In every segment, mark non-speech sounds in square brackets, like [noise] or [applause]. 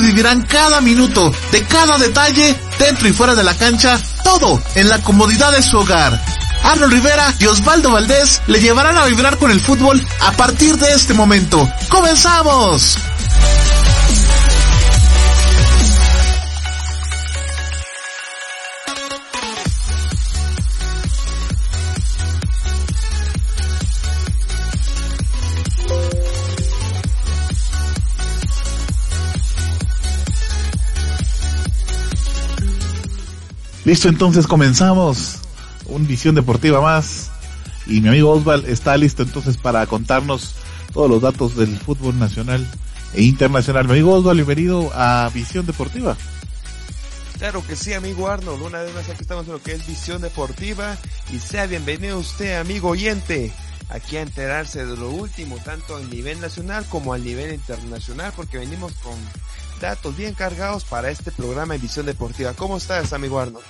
vivirán cada minuto, de cada detalle, dentro y fuera de la cancha, todo en la comodidad de su hogar. Arnold Rivera y Osvaldo Valdés le llevarán a vibrar con el fútbol a partir de este momento. ¡Comenzamos! Listo, entonces comenzamos. Un visión deportiva más. Y mi amigo Osval está listo entonces para contarnos todos los datos del fútbol nacional e internacional. Mi amigo Osval, bienvenido a Visión Deportiva. Claro que sí, amigo Arnold. Una vez más aquí estamos en lo que es Visión Deportiva. Y sea bienvenido usted, amigo oyente, aquí a enterarse de lo último, tanto a nivel nacional como a nivel internacional, porque venimos con datos bien cargados para este programa de Visión Deportiva. ¿Cómo estás, amigo Arnold?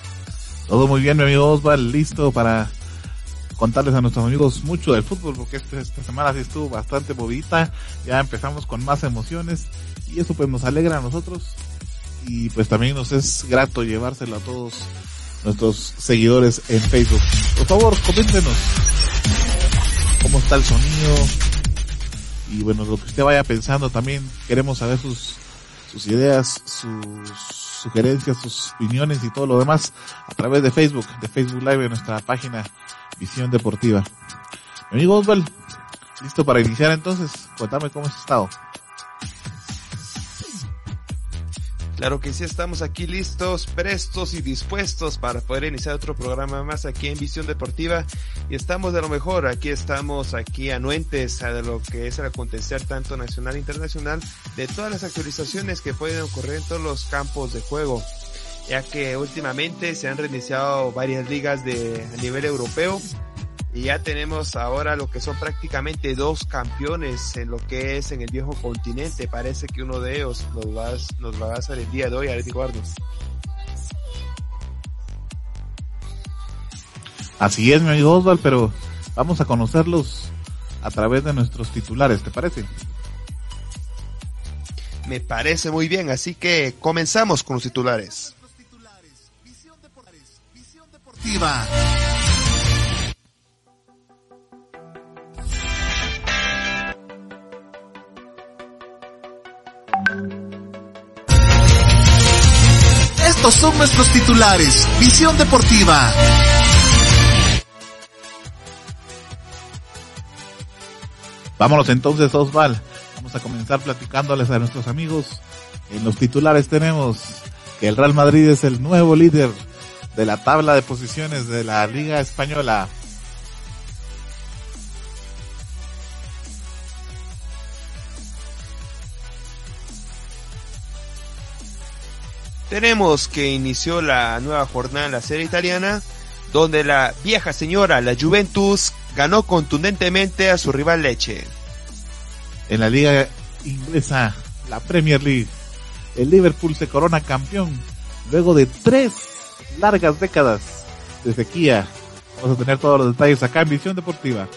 Todo muy bien, mi amigo Osval, listo para contarles a nuestros amigos mucho del fútbol, porque este, esta semana sí estuvo bastante movida, ya empezamos con más emociones y eso pues nos alegra a nosotros y pues también nos es grato llevárselo a todos nuestros seguidores en Facebook. Por favor, coméntenos cómo está el sonido y bueno, lo que usted vaya pensando también queremos saber sus sus ideas, sus sugerencias, sus opiniones y todo lo demás a través de Facebook, de Facebook Live en nuestra página Visión Deportiva. Mi amigo Osval, listo para iniciar entonces, cuéntame cómo has estado. Claro que sí, estamos aquí listos, prestos y dispuestos para poder iniciar otro programa más aquí en Visión Deportiva. Y estamos de lo mejor, aquí estamos aquí anuentes a lo que es el acontecer tanto nacional e internacional de todas las actualizaciones que pueden ocurrir en todos los campos de juego. Ya que últimamente se han reiniciado varias ligas de a nivel europeo y ya tenemos ahora lo que son prácticamente dos campeones en lo que es en el viejo continente. Parece que uno de ellos nos va, nos va a hacer el día de hoy, Areti Guardias. Así es, mi amigo Osval, pero vamos a conocerlos a través de nuestros titulares, ¿te parece? Me parece muy bien, así que comenzamos con los titulares. Los titulares, visión deportiva. Son nuestros titulares. Visión Deportiva. Vámonos entonces, Osval. Vamos a comenzar platicándoles a nuestros amigos. En los titulares tenemos que el Real Madrid es el nuevo líder de la tabla de posiciones de la Liga Española. Tenemos que inició la nueva jornada en la serie italiana, donde la vieja señora, la Juventus, ganó contundentemente a su rival Leche. En la liga inglesa, la Premier League, el Liverpool se corona campeón luego de tres largas décadas de sequía. Vamos a tener todos los detalles acá en Visión Deportiva.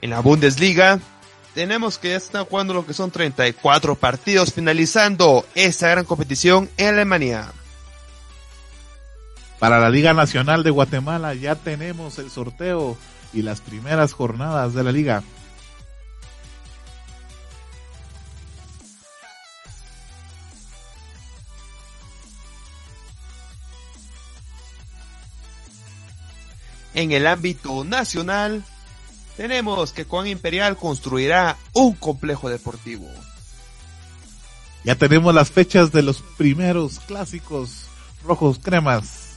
En la Bundesliga, tenemos que ya están jugando lo que son 34 partidos finalizando esta gran competición en Alemania. Para la Liga Nacional de Guatemala ya tenemos el sorteo y las primeras jornadas de la liga. En el ámbito nacional, tenemos que Juan Imperial construirá un complejo deportivo. Ya tenemos las fechas de los primeros clásicos rojos cremas.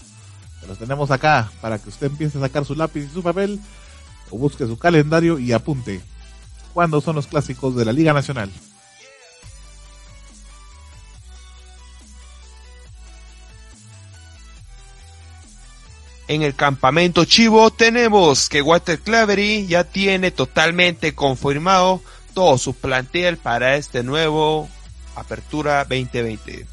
Los tenemos acá para que usted empiece a sacar su lápiz y su papel o busque su calendario y apunte. ¿Cuándo son los clásicos de la Liga Nacional? En el campamento Chivo tenemos que Walter Clavery ya tiene totalmente confirmado todo su plantel para este nuevo Apertura 2020.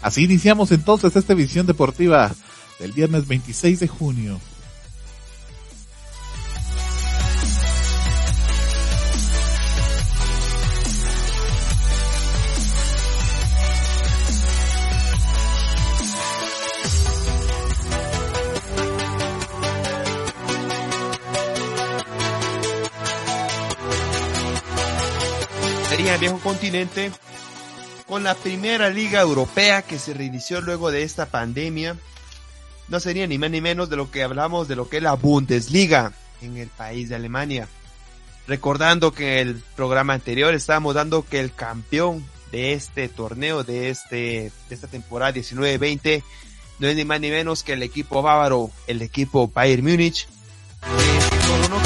Así iniciamos entonces esta visión deportiva del viernes 26 de junio. Viejo continente con la primera liga europea que se reinició luego de esta pandemia. No sería ni más ni menos de lo que hablamos de lo que es la Bundesliga en el país de Alemania. Recordando que en el programa anterior estábamos dando que el campeón de este torneo, de, este, de esta temporada 19-20, no es ni más ni menos que el equipo bávaro, el equipo Bayern Múnich,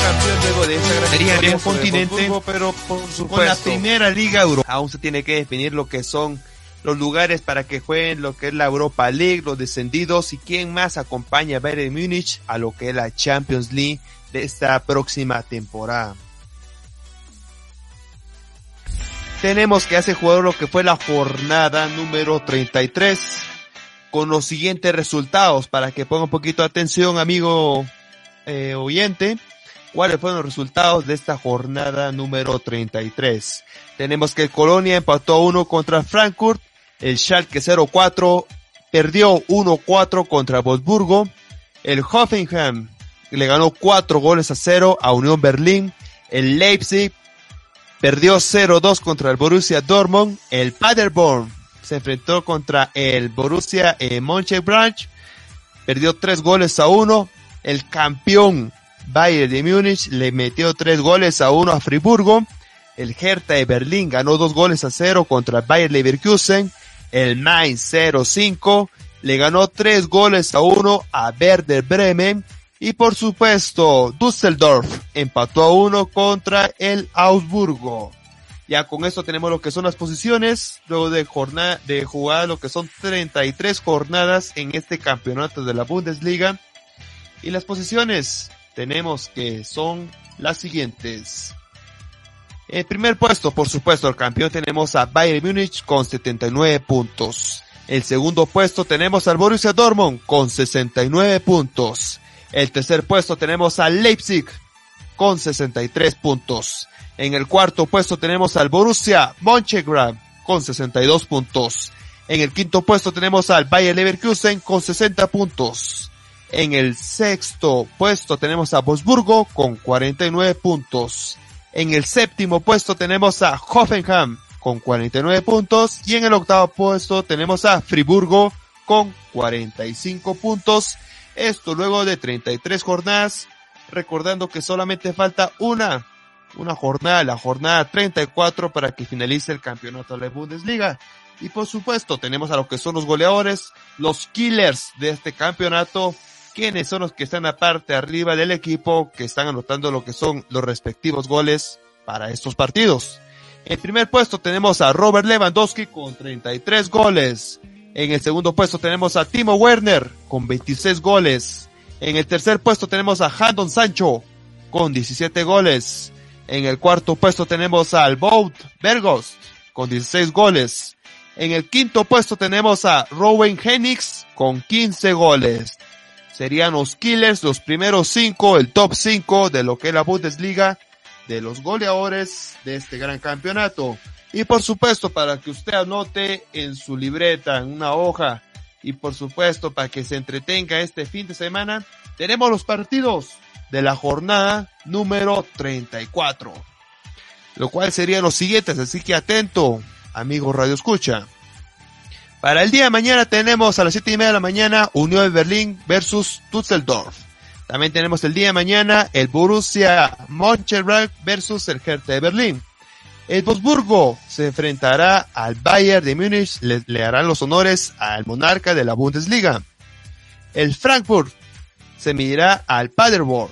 campeón luego de esa gran continente, pero por supuesto, con la primera liga Europa. Aún se tiene que definir lo que son los lugares para que jueguen lo que es la Europa League, los descendidos y quién más acompaña a Bayern Múnich a lo que es la Champions League de esta próxima temporada. Tenemos que hace jugador lo que fue la jornada número 33 con los siguientes resultados para que ponga un poquito de atención amigo eh, oyente cuáles fueron los resultados de esta jornada número 33. Tenemos que Colonia empató 1 contra Frankfurt, el Schalke 04 perdió 1-4 contra Wolfsburgo, el Hoffenheim le ganó 4 goles a 0 a Unión Berlín, el Leipzig perdió 0-2 contra el Borussia Dortmund, el Paderborn se enfrentó contra el Borussia eh, Mönchengladbach, perdió 3 goles a 1, el campeón Bayern de Múnich le metió 3 goles a 1 a Friburgo, el Hertha de Berlín ganó 2 goles a 0 contra el Bayer Leverkusen, el Mainz 0-5 le ganó 3 goles a 1 a Werder Bremen, y por supuesto, Düsseldorf empató a 1 contra el Augsburgo. Ya con esto tenemos lo que son las posiciones, luego de jornada, de jugar lo que son 33 jornadas en este campeonato de la Bundesliga. Y las posiciones tenemos que son las siguientes. El primer puesto, por supuesto, el campeón tenemos a Bayern Múnich con 79 puntos. El segundo puesto tenemos al Borussia Dortmund con 69 puntos. El tercer puesto tenemos al Leipzig con 63 puntos. En el cuarto puesto tenemos al Borussia Mönchengladbach con 62 puntos. En el quinto puesto tenemos al Bayer Leverkusen con 60 puntos. En el sexto puesto tenemos a Wolfsburgo con 49 puntos. En el séptimo puesto tenemos a Hoffenheim con 49 puntos. Y en el octavo puesto tenemos a Friburgo con 45 puntos. Esto luego de 33 jornadas, recordando que solamente falta una, una jornada, la jornada 34 para que finalice el campeonato de la Bundesliga. Y por supuesto tenemos a lo que son los goleadores, los killers de este campeonato, quienes son los que están aparte arriba del equipo, que están anotando lo que son los respectivos goles para estos partidos. En primer puesto tenemos a Robert Lewandowski con 33 goles. En el segundo puesto tenemos a Timo Werner con 26 goles. En el tercer puesto tenemos a Handon Sancho con 17 goles. En el cuarto puesto tenemos a Albout Bergos con 16 goles. En el quinto puesto tenemos a Rowan Henix con 15 goles. Serían los killers, los primeros cinco, el top 5 de lo que es la Bundesliga, de los goleadores de este gran campeonato. Y por supuesto, para que usted anote en su libreta, en una hoja, y por supuesto, para que se entretenga este fin de semana, tenemos los partidos de la jornada número 34. Lo cual serían los siguientes, así que atento, amigos Radio Escucha. Para el día de mañana tenemos a las siete y media de la mañana Unión de Berlín versus Düsseldorf. También tenemos el día de mañana el Borussia Mönchengladbach versus el Hertha de Berlín. El Wolfsburgo se enfrentará al Bayern de Múnich, le, harán los honores al monarca de la Bundesliga. El Frankfurt se medirá al Paderborn.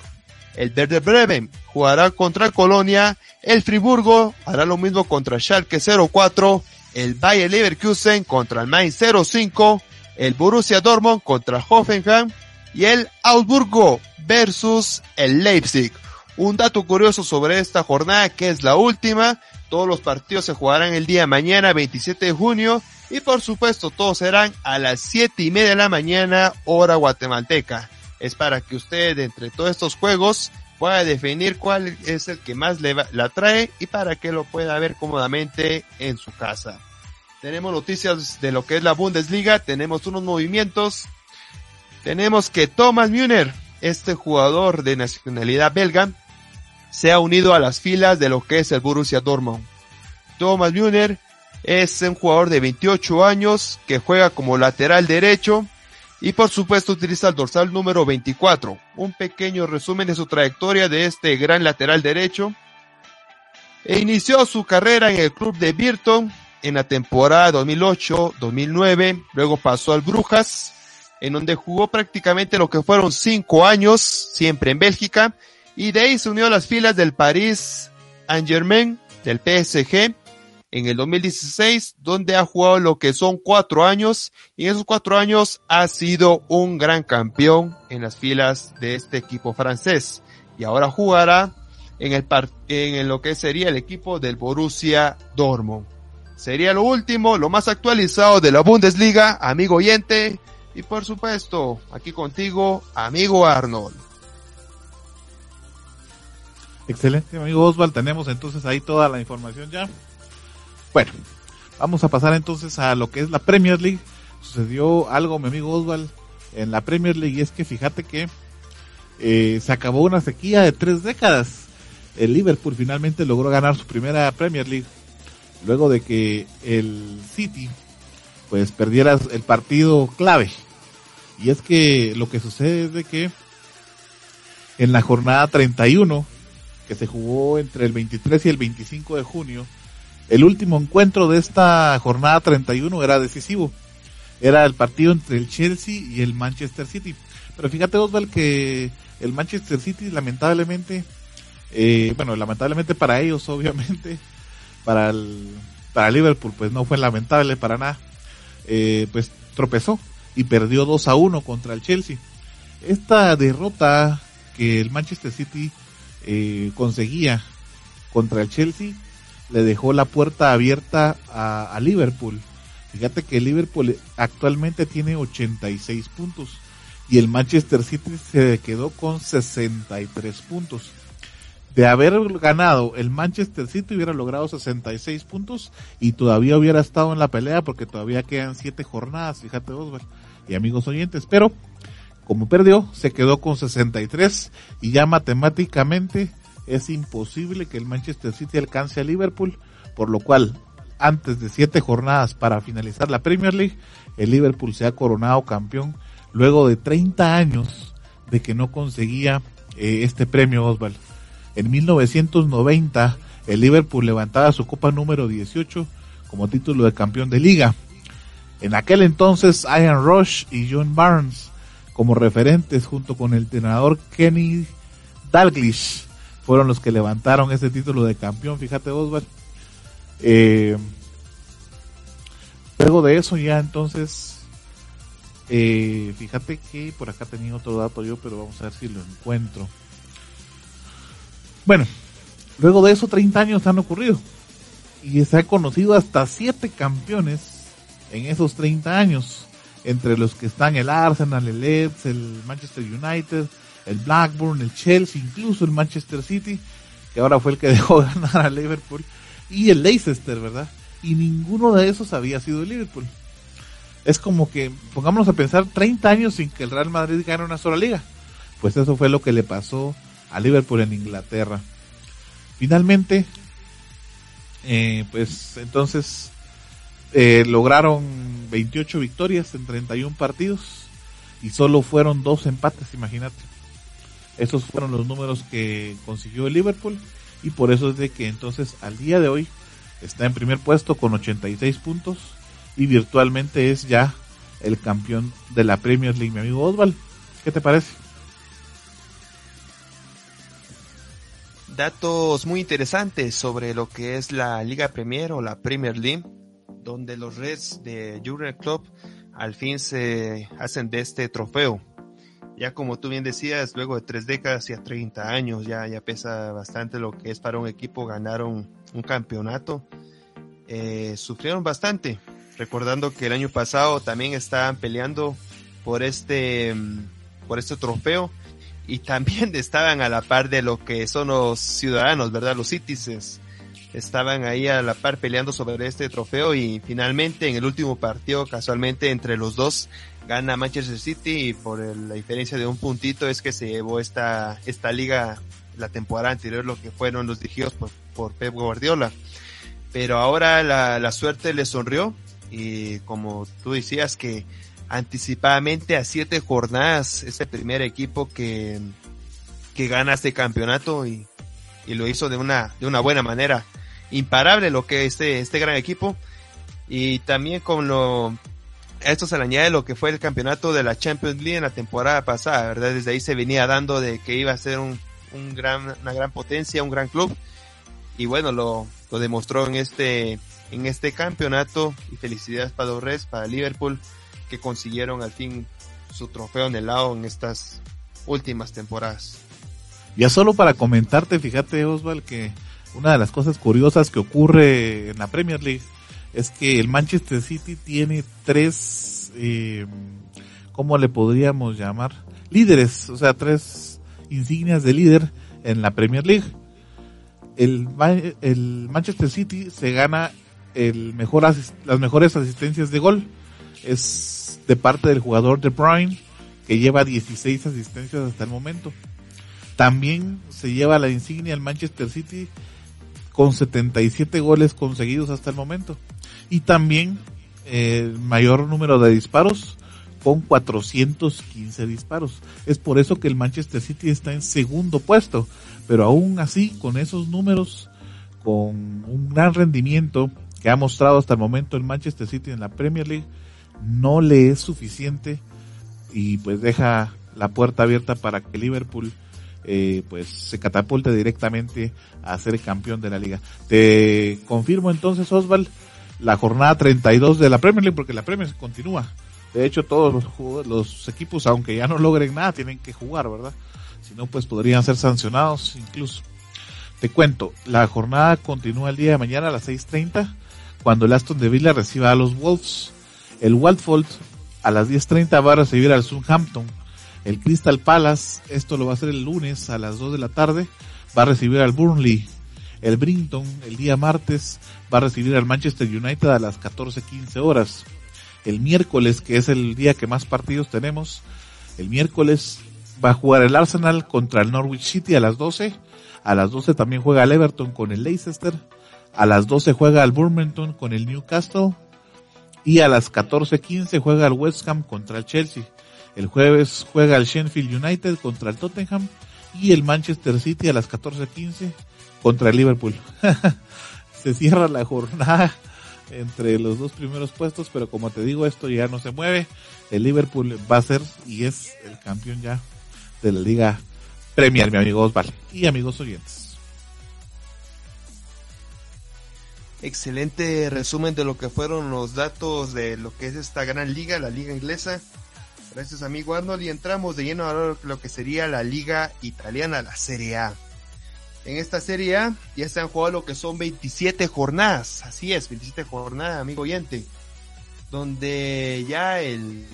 El Werder Bremen jugará contra Colonia. El Friburgo hará lo mismo contra Schalke 04. El Bayer Leverkusen contra el Mainz 05. El Borussia Dortmund contra Hoffenheim. Y el Augsburgo versus el Leipzig. Un dato curioso sobre esta jornada que es la última todos los partidos se jugarán el día mañana, 27 de junio, y por supuesto todos serán a las 7 y media de la mañana, hora guatemalteca. Es para que usted, entre todos estos juegos, pueda definir cuál es el que más le la trae y para que lo pueda ver cómodamente en su casa. Tenemos noticias de lo que es la Bundesliga, tenemos unos movimientos. Tenemos que Thomas Müller, este jugador de nacionalidad belga, se ha unido a las filas de lo que es el Borussia Dortmund. Thomas Müller es un jugador de 28 años que juega como lateral derecho y por supuesto utiliza el dorsal número 24. Un pequeño resumen de su trayectoria de este gran lateral derecho. E inició su carrera en el club de Birton en la temporada 2008-2009, luego pasó al Brujas, en donde jugó prácticamente lo que fueron cinco años, siempre en Bélgica, y de ahí se unió a las filas del Paris Saint-Germain, del PSG, en el 2016, donde ha jugado lo que son cuatro años, y en esos cuatro años ha sido un gran campeón en las filas de este equipo francés, y ahora jugará en el en lo que sería el equipo del Borussia Dortmund. Sería lo último, lo más actualizado de la Bundesliga, amigo oyente, y por supuesto, aquí contigo, amigo Arnold. Excelente, amigo Oswald. Tenemos entonces ahí toda la información ya. Bueno, vamos a pasar entonces a lo que es la Premier League. Sucedió algo, mi amigo Oswald, en la Premier League y es que fíjate que eh, se acabó una sequía de tres décadas. El Liverpool finalmente logró ganar su primera Premier League luego de que el City pues perdiera el partido clave. Y es que lo que sucede es de que en la jornada 31 que se jugó entre el 23 y el 25 de junio, el último encuentro de esta jornada 31 era decisivo. Era el partido entre el Chelsea y el Manchester City. Pero fíjate Osval que el Manchester City lamentablemente, eh, bueno, lamentablemente para ellos [laughs] obviamente, para el, para Liverpool pues no fue lamentable para nada, eh, pues tropezó y perdió 2 a 1 contra el Chelsea. Esta derrota que el Manchester City eh, conseguía contra el Chelsea le dejó la puerta abierta a, Liverpool. Fíjate que Liverpool actualmente tiene 86 puntos y el Manchester City se quedó con 63 puntos. De haber ganado el Manchester City hubiera logrado 66 puntos y todavía hubiera estado en la pelea porque todavía quedan 7 jornadas, fíjate Osvaldo y amigos oyentes, pero como perdió, se quedó con 63 y ya matemáticamente es imposible que el Manchester City alcance a Liverpool, por lo cual antes de siete jornadas para finalizar la Premier League, el Liverpool se ha coronado campeón luego de 30 años de que no conseguía eh, este premio Oswald. En 1990 el Liverpool levantaba su copa número 18 como título de campeón de liga. En aquel entonces Ian Rush y John Barnes como referentes junto con el entrenador Kenny Dalglish fueron los que levantaron ese título de campeón, fíjate Oswald. Eh, luego de eso ya entonces, eh, fíjate que por acá tenía otro dato yo, pero vamos a ver si lo encuentro. Bueno, luego de eso 30 años han ocurrido y se han conocido hasta 7 campeones en esos 30 años entre los que están el Arsenal, el Leeds, el Manchester United, el Blackburn, el Chelsea, incluso el Manchester City, que ahora fue el que [laughs] dejó ganar a Liverpool, y el Leicester, ¿verdad? Y ninguno de esos había sido el Liverpool. Es como que, pongámonos a pensar, 30 años sin que el Real Madrid gane una sola liga. Pues eso fue lo que le pasó a Liverpool en Inglaterra. Finalmente, eh, pues entonces eh, lograron 28 victorias en 31 partidos y solo fueron dos empates, imagínate. Esos fueron los números que consiguió el Liverpool y por eso es de que entonces al día de hoy está en primer puesto con 86 puntos y virtualmente es ya el campeón de la Premier League, mi amigo Osval. ¿Qué te parece? Datos muy interesantes sobre lo que es la Liga Premier o la Premier League donde los Reds de Jurgen Club al fin se hacen de este trofeo. Ya como tú bien decías, luego de tres décadas y a 30 años, ya, ya pesa bastante lo que es para un equipo ganar un, campeonato. Eh, sufrieron bastante, recordando que el año pasado también estaban peleando por este, mm, por este trofeo y también [laughs] estaban a la par de lo que son los ciudadanos, ¿verdad? Los citizens estaban ahí a la par peleando sobre este trofeo y finalmente en el último partido casualmente entre los dos gana Manchester City y por la diferencia de un puntito es que se llevó esta, esta liga la temporada anterior lo que fueron los dirigidos por, por Pep Guardiola. pero ahora la, la suerte le sonrió y como tú decías que anticipadamente a siete jornadas es el primer equipo que, que gana este campeonato y, y lo hizo de una, de una buena manera. Imparable lo que este, este gran equipo. Y también con lo, esto se le añade lo que fue el campeonato de la Champions League en la temporada pasada, ¿verdad? Desde ahí se venía dando de que iba a ser un, un gran, una gran potencia, un gran club. Y bueno, lo, lo demostró en este, en este campeonato. Y felicidades para los Reds, para Liverpool, que consiguieron al fin su trofeo en el lado en estas últimas temporadas. Ya solo para comentarte, fíjate Osval, que una de las cosas curiosas que ocurre en la Premier League es que el Manchester City tiene tres, eh, ¿cómo le podríamos llamar? Líderes, o sea, tres insignias de líder en la Premier League. El, el Manchester City se gana el mejor las mejores asistencias de gol. Es de parte del jugador De Bruyne, que lleva 16 asistencias hasta el momento. También se lleva la insignia el Manchester City con 77 goles conseguidos hasta el momento. Y también el mayor número de disparos con 415 disparos. Es por eso que el Manchester City está en segundo puesto. Pero aún así, con esos números, con un gran rendimiento que ha mostrado hasta el momento el Manchester City en la Premier League, no le es suficiente y pues deja la puerta abierta para que Liverpool eh, pues se catapulte directamente a ser campeón de la liga. Te confirmo entonces, Osval, la jornada 32 de la Premier League, porque la Premier continúa. De hecho, todos los, los equipos, aunque ya no logren nada, tienen que jugar, ¿verdad? Si no, pues podrían ser sancionados incluso. Te cuento, la jornada continúa el día de mañana a las 6.30, cuando el Aston de Villa reciba a los Wolves. El Watford a las 10.30 va a recibir al Southampton. El Crystal Palace, esto lo va a hacer el lunes a las 2 de la tarde, va a recibir al Burnley. El Brinton el día martes va a recibir al Manchester United a las 14.15 horas. El miércoles, que es el día que más partidos tenemos, el miércoles va a jugar el Arsenal contra el Norwich City a las 12. A las 12 también juega el Everton con el Leicester. A las 12 juega el Burlington con el Newcastle. Y a las 14.15 juega el West Ham contra el Chelsea. El jueves juega el Sheffield United contra el Tottenham. Y el Manchester City a las 14.15 contra el Liverpool. [laughs] se cierra la jornada entre los dos primeros puestos, pero como te digo, esto ya no se mueve. El Liverpool va a ser y es el campeón ya de la Liga Premier, mi amigo Osval y amigos oyentes. Excelente resumen de lo que fueron los datos de lo que es esta gran liga, la liga inglesa. Gracias amigo Arnold y entramos de lleno a lo que sería la liga italiana, la Serie A. En esta Serie A ya se han jugado lo que son 27 jornadas, así es, 27 jornadas, amigo oyente, donde ya el,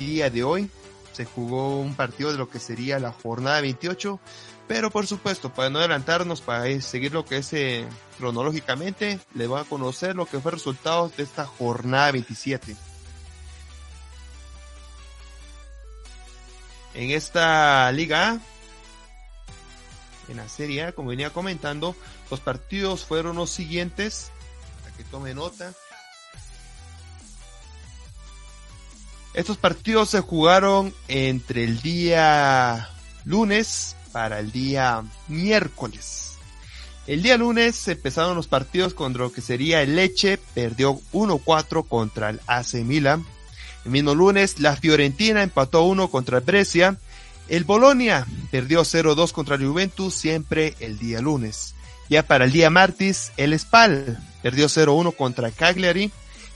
día de hoy se jugó un partido de lo que sería la jornada 28, pero por supuesto, para no adelantarnos, para seguir lo que es eh, cronológicamente, le voy a conocer lo que fue el resultado de esta jornada 27. En esta Liga en la Serie A, como venía comentando, los partidos fueron los siguientes, para que tome nota. Estos partidos se jugaron entre el día lunes para el día miércoles. El día lunes empezaron los partidos contra lo que sería el Leche, perdió 1-4 contra el AC Milan. El mismo lunes la Fiorentina empató 1 contra el Brescia. El Bolonia perdió 0-2 contra el Juventus siempre el día lunes. Ya para el día martes, el Spal perdió 0-1 contra Cagliari.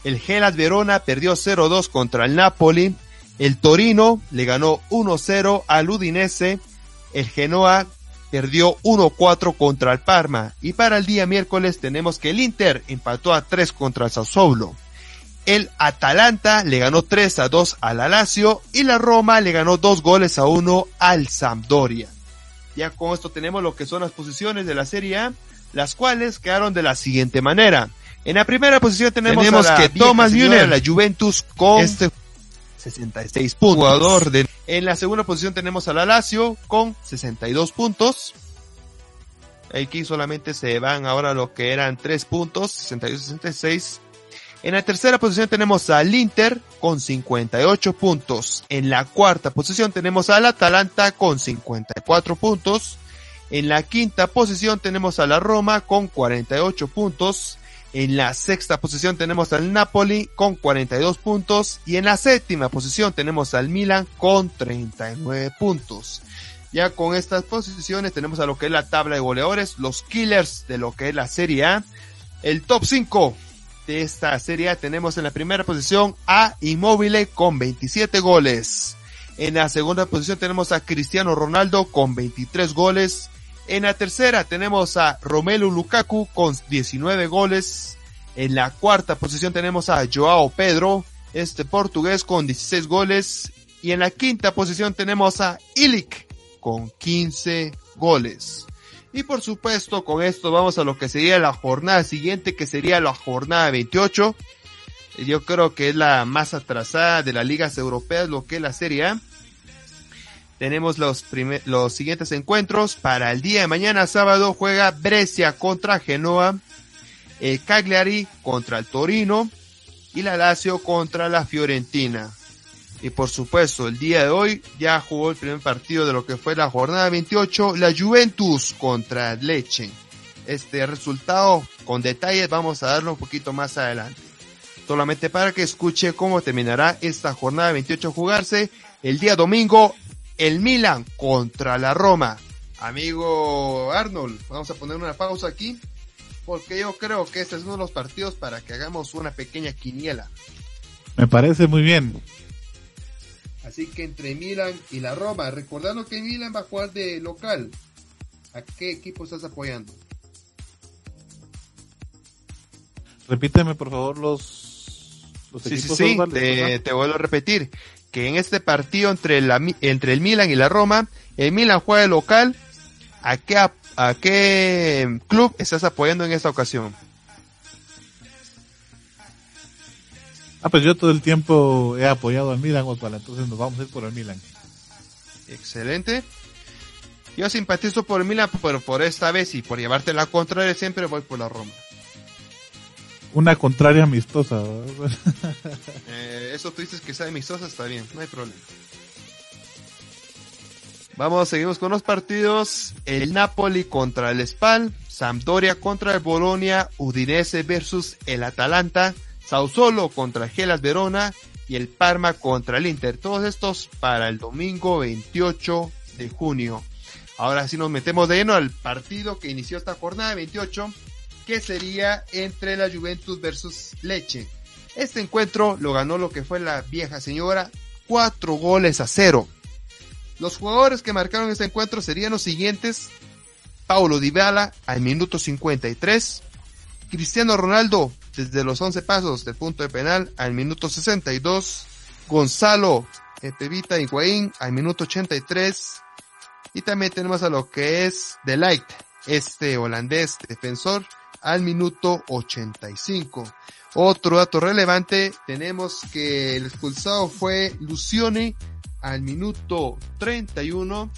El Gelas Verona perdió 0-2 contra el Napoli. El Torino le ganó 1-0 al Udinese. El Genoa perdió 1-4 contra el Parma. Y para el día miércoles tenemos que el Inter empató a 3 contra el Sassuolo. El Atalanta le ganó 3 a 2 al Alacio y la Roma le ganó 2 goles a 1 al Sampdoria. Ya con esto tenemos lo que son las posiciones de la Serie A, las cuales quedaron de la siguiente manera. En la primera posición tenemos, tenemos a que Thomas Müller, la Juventus con este 66 puntos. Jugador de... En la segunda posición tenemos al Alacio con 62 puntos. Aquí solamente se van ahora lo que eran tres puntos, 62-66. En la tercera posición tenemos al Inter con 58 puntos. En la cuarta posición tenemos al Atalanta con 54 puntos. En la quinta posición tenemos a la Roma con 48 puntos. En la sexta posición tenemos al Napoli con 42 puntos. Y en la séptima posición tenemos al Milan con 39 puntos. Ya con estas posiciones tenemos a lo que es la tabla de goleadores, los killers de lo que es la Serie A. El top 5 de esta serie tenemos en la primera posición a Immobile con 27 goles. En la segunda posición tenemos a Cristiano Ronaldo con 23 goles. En la tercera tenemos a Romelu Lukaku con 19 goles. En la cuarta posición tenemos a Joao Pedro, este portugués con 16 goles. Y en la quinta posición tenemos a Ilic con 15 goles. Y por supuesto, con esto vamos a lo que sería la jornada siguiente, que sería la jornada 28. Yo creo que es la más atrasada de las ligas europeas, lo que es la Serie A. Tenemos los, los siguientes encuentros. Para el día de mañana, sábado, juega Brescia contra Genoa, el Cagliari contra el Torino y la Lazio contra la Fiorentina. Y por supuesto, el día de hoy ya jugó el primer partido de lo que fue la jornada 28, la Juventus contra Leche. Este resultado con detalles vamos a darlo un poquito más adelante. Solamente para que escuche cómo terminará esta jornada 28 jugarse el día domingo, el Milan contra la Roma. Amigo Arnold, vamos a poner una pausa aquí porque yo creo que este es uno de los partidos para que hagamos una pequeña quiniela. Me parece muy bien. Así que entre Milan y la Roma, recordando que Milan va a jugar de local, ¿a qué equipo estás apoyando? Repíteme por favor los, los sí, equipos. Sí, sí, te, te, vuelvo a repetir que en este partido entre, la, entre el Milan y la Roma, el Milan juega de local, ¿a qué, a qué club estás apoyando en esta ocasión? Ah, pues yo todo el tiempo he apoyado al Milan, Osvaldo, entonces nos vamos a ir por el Milan. Excelente. Yo simpatizo por el Milan, pero por esta vez y por llevarte la contraria siempre voy por la Roma. Una contraria amistosa. [laughs] eh, eso tú dices que sea amistosa, está bien, no hay problema. Vamos, seguimos con los partidos. El Napoli contra el Spal, Sampdoria contra el Bolonia, Udinese versus el Atalanta, Sausolo contra Gelas Verona y el Parma contra el Inter. Todos estos para el domingo 28 de junio. Ahora sí nos metemos de lleno al partido que inició esta jornada 28, que sería entre la Juventus versus Leche. Este encuentro lo ganó lo que fue la vieja señora, cuatro goles a cero. Los jugadores que marcaron este encuentro serían los siguientes. Paulo Dybala al minuto 53, Cristiano Ronaldo desde los 11 pasos del punto de penal al minuto 62. Gonzalo Pevita Higuaín al minuto 83. Y también tenemos a lo que es De Light, este holandés defensor, al minuto 85. Otro dato relevante, tenemos que el expulsado fue Lucioni al minuto 31.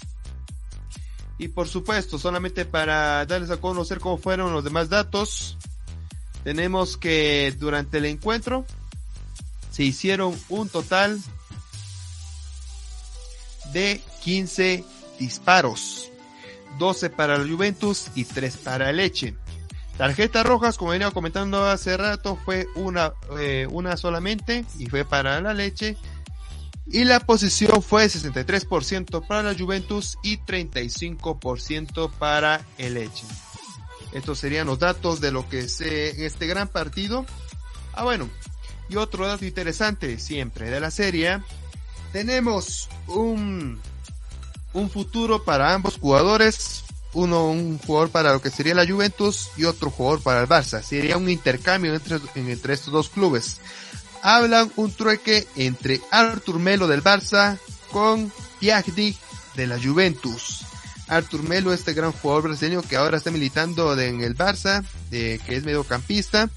Y por supuesto, solamente para darles a conocer cómo fueron los demás datos, tenemos que durante el encuentro se hicieron un total de 15 disparos, 12 para la Juventus y 3 para Leche. Tarjetas rojas, como venía comentando hace rato, fue una, eh, una solamente y fue para la Leche. Y la posición fue 63% para la Juventus y 35% para el Leche. Estos serían los datos de lo que se en este gran partido. Ah, bueno. Y otro dato interesante siempre de la serie. Tenemos un, un futuro para ambos jugadores. Uno, un jugador para lo que sería la Juventus y otro jugador para el Barça. Sería un intercambio entre, entre estos dos clubes. Hablan un trueque entre Artur Melo del Barça con Piagdi de la Juventus. Artur Melo, este gran jugador brasileño que ahora está militando en el Barça, que es mediocampista,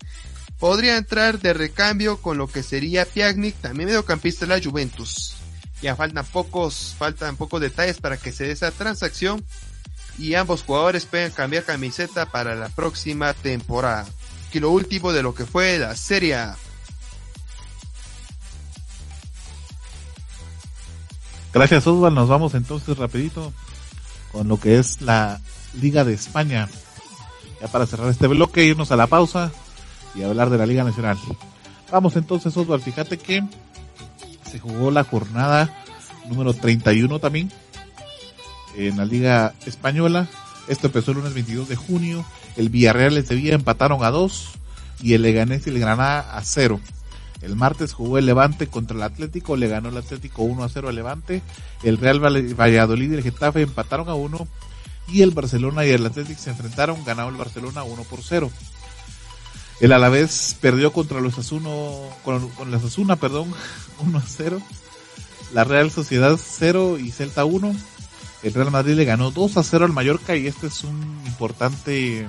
podría entrar de recambio con lo que sería Piagnik, también mediocampista de la Juventus. Ya faltan pocos, faltan pocos detalles para que se dé esa transacción, y ambos jugadores pueden cambiar camiseta para la próxima temporada. Y lo último de lo que fue la Serie. Gracias Osval, nos vamos entonces rapidito con lo que es la Liga de España. Ya para cerrar este bloque, irnos a la pausa y hablar de la Liga Nacional. Vamos entonces Osval, fíjate que se jugó la jornada número 31 también en la Liga Española. Esto empezó el lunes 22 de junio. El Villarreal y el Sevilla empataron a 2 y el Leganés y el Granada a 0. El martes jugó el Levante contra el Atlético, le ganó el Atlético 1 a 0 al Levante. El Real Valladolid y el Getafe empataron a 1 y el Barcelona y el Atlético se enfrentaron, ganó el Barcelona 1 por 0. El Alavés perdió contra los Asuno, con, con los Asuna, perdón, [laughs] 1 a 0. La Real Sociedad 0 y Celta 1 el Real Madrid le ganó 2 a 0 al Mallorca y este es un importante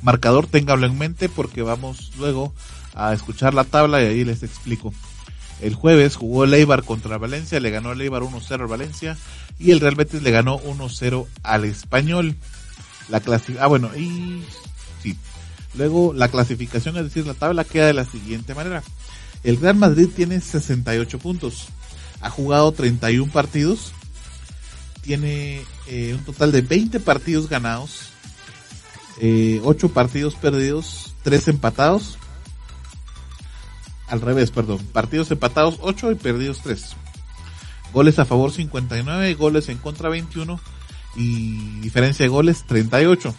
marcador, téngalo en mente porque vamos luego a escuchar la tabla y ahí les explico. El jueves jugó el Eibar contra Valencia, le ganó el Eibar 1-0 al Valencia y el Real Betis le ganó 1-0 al Español. La ah, bueno, y sí. Luego la clasificación, es decir, la tabla queda de la siguiente manera. El Real Madrid tiene 68 puntos. Ha jugado 31 partidos tiene eh, un total de 20 partidos ganados, eh, 8 partidos perdidos, 3 empatados. Al revés, perdón. Partidos empatados 8 y perdidos 3. Goles a favor 59, goles en contra 21 y diferencia de goles 38.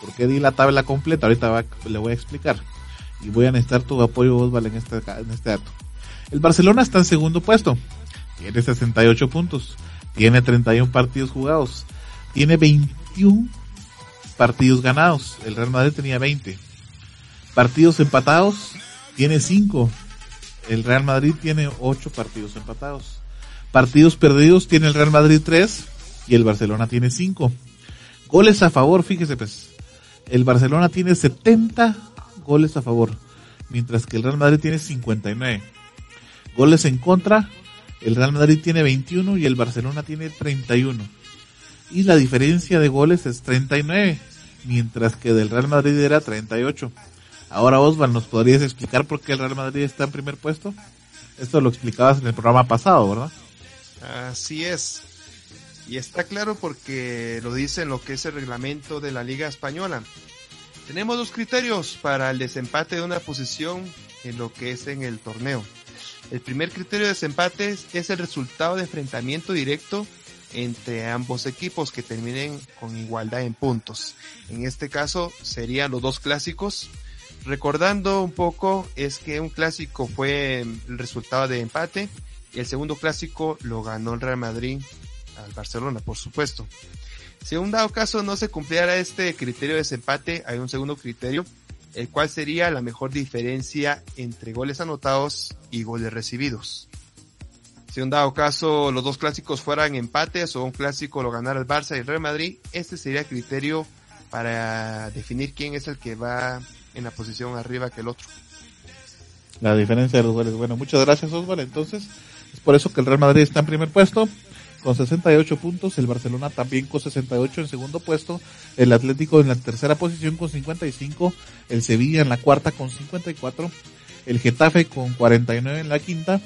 ¿Por qué di la tabla completa? Ahorita le voy a explicar. Y voy a necesitar tu apoyo, Osval, en este, en este dato. El Barcelona está en segundo puesto. Tiene 68 puntos tiene 31 partidos jugados, tiene 21 partidos ganados, el Real Madrid tenía 20. Partidos empatados, tiene 5. El Real Madrid tiene 8 partidos empatados. Partidos perdidos tiene el Real Madrid 3 y el Barcelona tiene 5. Goles a favor, fíjese pues. El Barcelona tiene 70 goles a favor, mientras que el Real Madrid tiene 59. Goles en contra, el Real Madrid tiene 21 y el Barcelona tiene 31. Y la diferencia de goles es 39, mientras que del Real Madrid era 38. Ahora Osvaldo, ¿nos podrías explicar por qué el Real Madrid está en primer puesto? Esto lo explicabas en el programa pasado, ¿verdad? Así es. Y está claro porque lo dice en lo que es el reglamento de la Liga Española. Tenemos dos criterios para el desempate de una posición en lo que es en el torneo. El primer criterio de desempate es el resultado de enfrentamiento directo entre ambos equipos que terminen con igualdad en puntos. En este caso serían los dos clásicos. Recordando un poco es que un clásico fue el resultado de empate y el segundo clásico lo ganó el Real Madrid al Barcelona, por supuesto. Si en un dado caso no se cumpliera este criterio de desempate, hay un segundo criterio el cual sería la mejor diferencia entre goles anotados y goles recibidos. Si un dado caso los dos clásicos fueran empates o un clásico lo ganara el Barça y el Real Madrid, este sería el criterio para definir quién es el que va en la posición arriba que el otro. La diferencia de los goles. Bueno, muchas gracias Osvaldo. Entonces, es por eso que el Real Madrid está en primer puesto con 68 puntos, el Barcelona también con 68 en segundo puesto, el Atlético en la tercera posición con 55, el Sevilla en la cuarta con 54, el Getafe con 49 en la quinta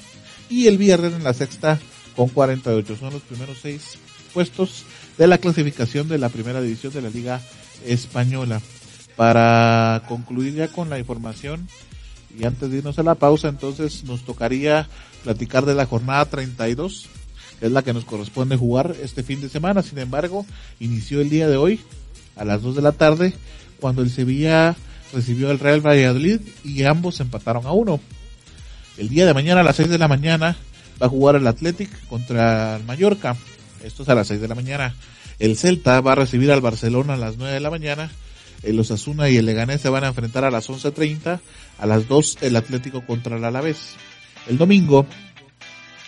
y el Villarreal en la sexta con 48. Son los primeros seis puestos de la clasificación de la primera división de la Liga Española. Para concluir ya con la información y antes de irnos a la pausa, entonces nos tocaría platicar de la jornada 32 es la que nos corresponde jugar este fin de semana. Sin embargo, inició el día de hoy a las 2 de la tarde cuando el Sevilla recibió al Real Valladolid y ambos empataron a uno. El día de mañana a las 6 de la mañana va a jugar el Athletic contra el Mallorca. Esto es a las 6 de la mañana. El Celta va a recibir al Barcelona a las 9 de la mañana. El Osasuna y el Leganés se van a enfrentar a las 11.30. A las 2 el Atlético contra el Alavés. El domingo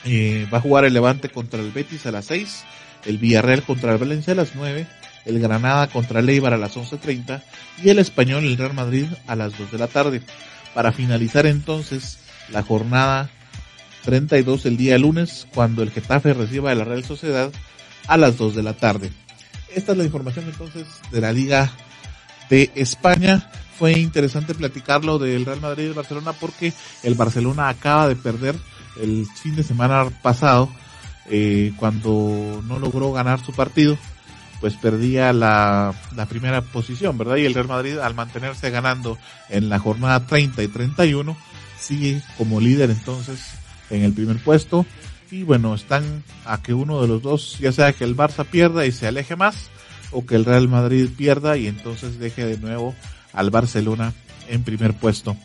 eh, va a jugar el Levante contra el Betis a las 6, el Villarreal contra el Valencia a las 9, el Granada contra el Eibar a las 11.30 y el Español el Real Madrid a las 2 de la tarde. Para finalizar entonces la jornada 32 el día lunes cuando el Getafe reciba a la Real Sociedad a las 2 de la tarde. Esta es la información entonces de la Liga de España. Fue interesante platicarlo del Real Madrid y el Barcelona porque el Barcelona acaba de perder el fin de semana pasado eh, cuando no logró ganar su partido pues perdía la, la primera posición, ¿verdad? Y el Real Madrid al mantenerse ganando en la jornada 30 y 31 sigue como líder entonces en el primer puesto y bueno, están a que uno de los dos, ya sea que el Barça pierda y se aleje más o que el Real Madrid pierda y entonces deje de nuevo al Barcelona en primer puesto.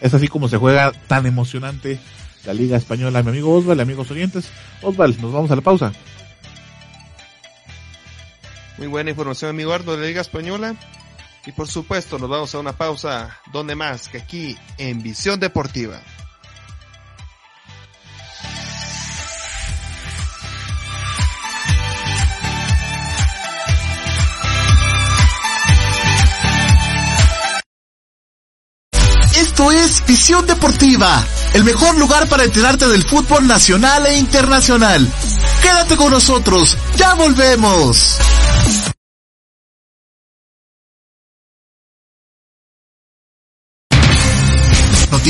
Es así como se juega tan emocionante la Liga Española. Mi amigo Osval, amigos oyentes. Osval, nos vamos a la pausa. Muy buena información, amigo Ardo de la Liga Española. Y por supuesto, nos vamos a una pausa. donde más que aquí en Visión Deportiva? Visión Deportiva, el mejor lugar para enterarte del fútbol nacional e internacional. Quédate con nosotros, ya volvemos.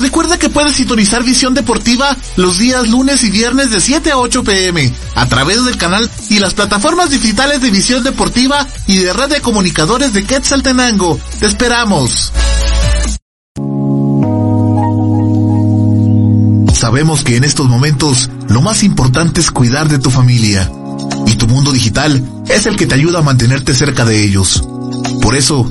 Recuerda que puedes sintonizar Visión Deportiva los días lunes y viernes de 7 a 8 pm a través del canal y las plataformas digitales de Visión Deportiva y de Red de Comunicadores de Quetzaltenango. Te esperamos. Sabemos que en estos momentos lo más importante es cuidar de tu familia y tu mundo digital es el que te ayuda a mantenerte cerca de ellos. Por eso,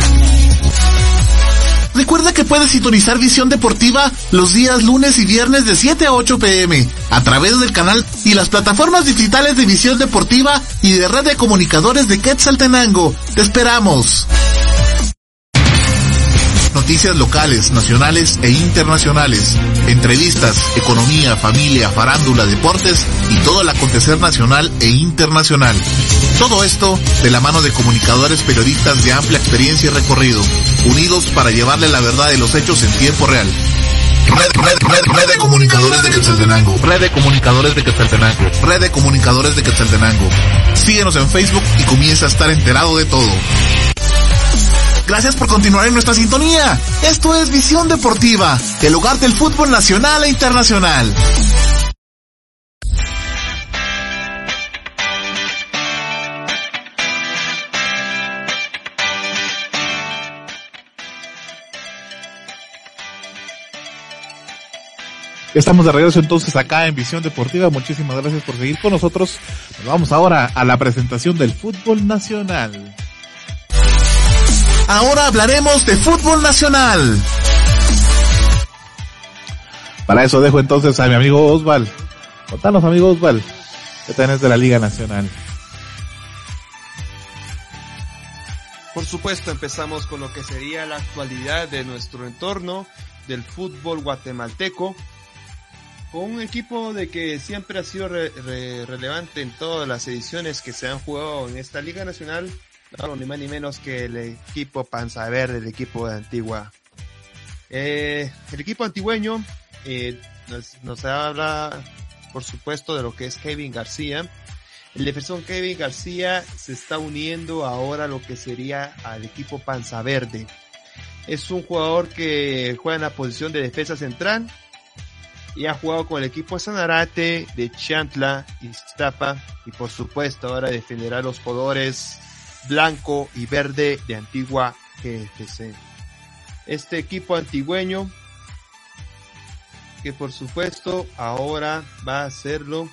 Puedes sintonizar Visión Deportiva los días lunes y viernes de 7 a 8 pm a través del canal y las plataformas digitales de Visión Deportiva y de Red de Comunicadores de Quetzaltenango. Te esperamos noticias locales, nacionales e internacionales, entrevistas, economía, familia, farándula, deportes y todo el acontecer nacional e internacional. Todo esto de la mano de comunicadores periodistas de amplia experiencia y recorrido, unidos para llevarle la verdad de los hechos en tiempo real. Red, red, red, red de comunicadores de Quetzaltenango. Red de comunicadores de Quetzaltenango. Red de comunicadores de Quetzaltenango. Síguenos en Facebook y comienza a estar enterado de todo. Gracias por continuar en nuestra sintonía. Esto es Visión Deportiva, el hogar del fútbol nacional e internacional. Estamos de regreso entonces acá en Visión Deportiva. Muchísimas gracias por seguir con nosotros. Nos vamos ahora a la presentación del fútbol nacional. Ahora hablaremos de fútbol nacional. Para eso dejo entonces a mi amigo Osval. Contanos, amigo Osval, ¿qué tenés de la Liga Nacional? Por supuesto, empezamos con lo que sería la actualidad de nuestro entorno del fútbol guatemalteco, con un equipo de que siempre ha sido relevante en todas las ediciones que se han jugado en esta Liga Nacional, no, ni más ni menos que el equipo Panza Verde, el equipo de Antigua. Eh, el equipo antigüeño eh, nos, nos, habla por supuesto, de lo que es Kevin García. El defensor Kevin García se está uniendo ahora a lo que sería al equipo Panza Verde. Es un jugador que juega en la posición de defensa central y ha jugado con el equipo Sanarate de Chantla y Stapa y por supuesto ahora defenderá los colores blanco y verde de Antigua GFC. Este equipo antigüeño que por supuesto ahora va a hacerlo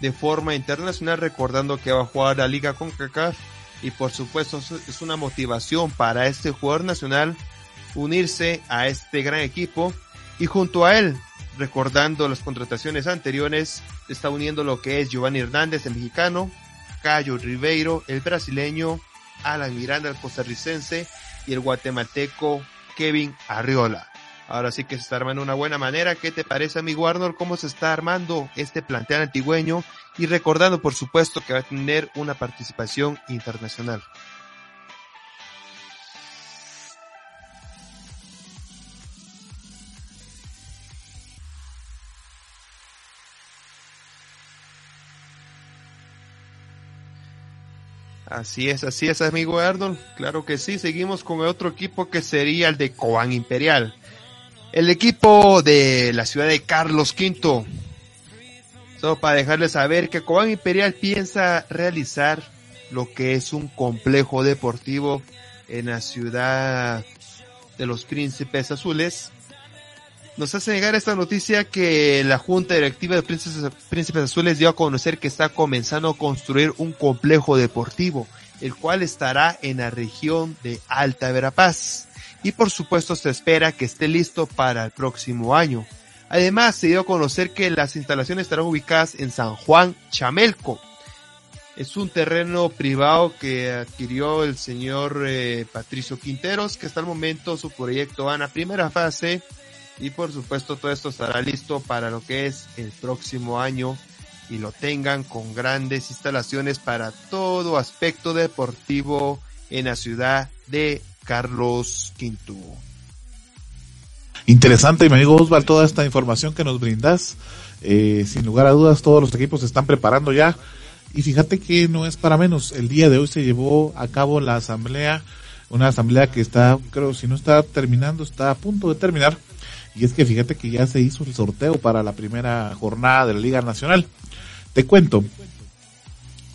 de forma internacional recordando que va a jugar la liga con CACAF y por supuesto es una motivación para este jugador nacional unirse a este gran equipo y junto a él recordando las contrataciones anteriores está uniendo lo que es Giovanni Hernández el mexicano Cayo Ribeiro el brasileño Alan Miranda el costarricense y el guatemalteco Kevin Arriola Ahora sí que se está armando una buena manera. ¿Qué te parece, amigo Arnold? ¿Cómo se está armando este plantel antigüeño? Y recordando, por supuesto, que va a tener una participación internacional. Así es, así es, amigo Arnold. Claro que sí. Seguimos con el otro equipo que sería el de Coan Imperial. El equipo de la ciudad de Carlos V. Solo para dejarles saber que Cobán Imperial piensa realizar lo que es un complejo deportivo en la ciudad de los Príncipes Azules. Nos hace llegar esta noticia que la Junta Directiva de Príncipes, Azules dio a conocer que está comenzando a construir un complejo deportivo, el cual estará en la región de Alta Verapaz y por supuesto se espera que esté listo para el próximo año. Además, se dio a conocer que las instalaciones estarán ubicadas en San Juan Chamelco. Es un terreno privado que adquirió el señor eh, Patricio Quinteros, que hasta el momento su proyecto va en la primera fase y por supuesto todo esto estará listo para lo que es el próximo año y lo tengan con grandes instalaciones para todo aspecto deportivo en la ciudad de Carlos Quinto. Interesante, mi amigo Osval, toda esta información que nos brindas. Eh, sin lugar a dudas, todos los equipos se están preparando ya. Y fíjate que no es para menos. El día de hoy se llevó a cabo la asamblea, una asamblea que está, creo, si no está terminando, está a punto de terminar. Y es que fíjate que ya se hizo el sorteo para la primera jornada de la Liga Nacional. Te cuento,